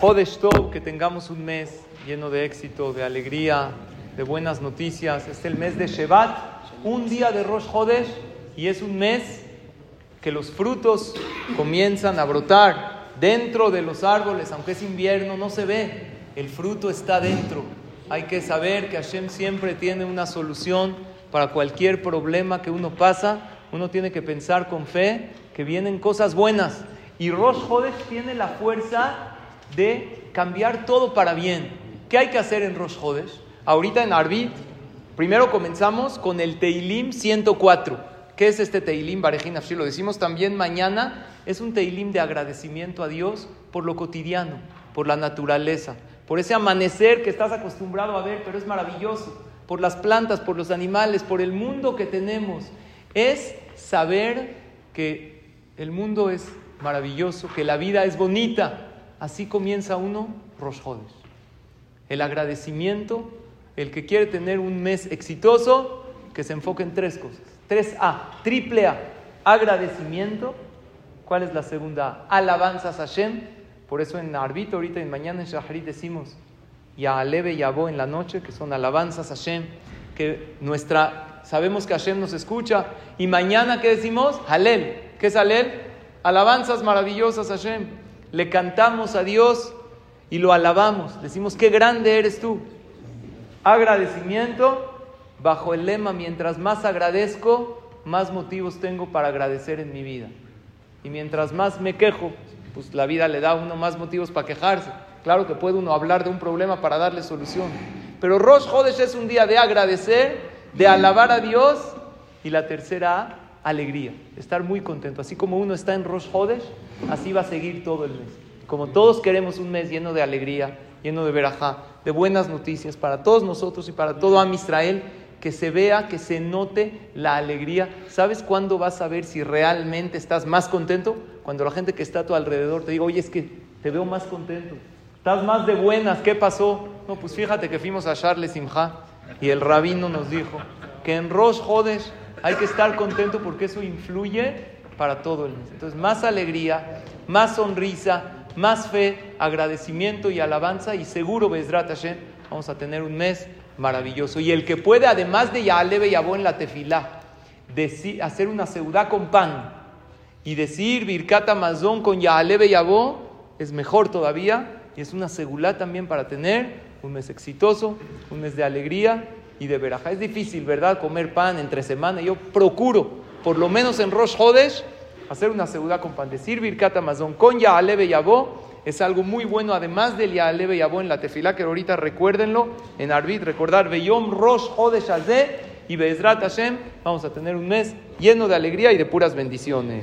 Jodesh Tov, que tengamos un mes lleno de éxito, de alegría, de buenas noticias. Es el mes de Shevat, un día de Rosh Jodesh y es un mes que los frutos comienzan a brotar dentro de los árboles, aunque es invierno, no se ve, el fruto está dentro. Hay que saber que Hashem siempre tiene una solución para cualquier problema que uno pasa. Uno tiene que pensar con fe que vienen cosas buenas. Y Rosh Hodesh tiene la fuerza de cambiar todo para bien. ¿Qué hay que hacer en Rosh Hodesh? Ahorita en Arbit, primero comenzamos con el Teilim 104. ¿Qué es este Teilim, Barejin Si Lo decimos también mañana. Es un Teilim de agradecimiento a Dios por lo cotidiano, por la naturaleza, por ese amanecer que estás acostumbrado a ver, pero es maravilloso, por las plantas, por los animales, por el mundo que tenemos. Es saber que el mundo es maravilloso, que la vida es bonita. Así comienza uno Rosh El agradecimiento, el que quiere tener un mes exitoso, que se enfoque en tres cosas. Tres A, triple A, agradecimiento. ¿Cuál es la segunda A? Alabanzas a Hashem. Por eso en Arbito, ahorita y mañana en Shaharit decimos Ya Aleve y Abo en la noche, que son alabanzas a Hashem, que nuestra, sabemos que Hashem nos escucha. Y mañana, ¿qué decimos? Halel. ¿Qué es Halel? Alabanzas maravillosas a Hashem. Le cantamos a Dios y lo alabamos. Decimos, qué grande eres tú. Agradecimiento bajo el lema, mientras más agradezco, más motivos tengo para agradecer en mi vida. Y mientras más me quejo, pues la vida le da a uno más motivos para quejarse. Claro que puede uno hablar de un problema para darle solución. Pero Rosh Hodesh es un día de agradecer, de alabar a Dios. Y la tercera, alegría, estar muy contento. Así como uno está en Rosh Hodesh, así va a seguir todo el mes. Como todos queremos un mes lleno de alegría, lleno de verajá, de buenas noticias para todos nosotros y para todo Am Israel, que se vea, que se note la alegría. ¿Sabes cuándo vas a ver si realmente estás más contento? Cuando la gente que está a tu alrededor te diga, oye, es que te veo más contento, estás más de buenas, ¿qué pasó? No, pues fíjate que fuimos a Charles Simha y el rabino nos dijo que en Rosh Hodesh hay que estar contento porque eso influye para todo el mes. Entonces, más alegría, más sonrisa, más fe, agradecimiento y alabanza y seguro, Bezrat Hashem, vamos a tener un mes maravilloso. Y el que puede, además de Yaalebe y en la tefilá, hacer una seudá con pan y decir Birkata Mazón con Yaalebe y es mejor todavía y es una segulá también para tener un mes exitoso, un mes de alegría y de verajá. Es difícil, ¿verdad? Comer pan entre semana. Yo procuro, por lo menos en Rosh Hodesh, hacer una seudá con pan. Decir Birkat Amazon con Yaalebe Yabó es algo muy bueno, además del Yaalebe Yabó en la tefilá, que ahorita recuérdenlo, en Arbit, recordar Beyom Rosh Hodesh Azeh y Bezrat Hashem, vamos a tener un mes lleno de alegría y de puras bendiciones.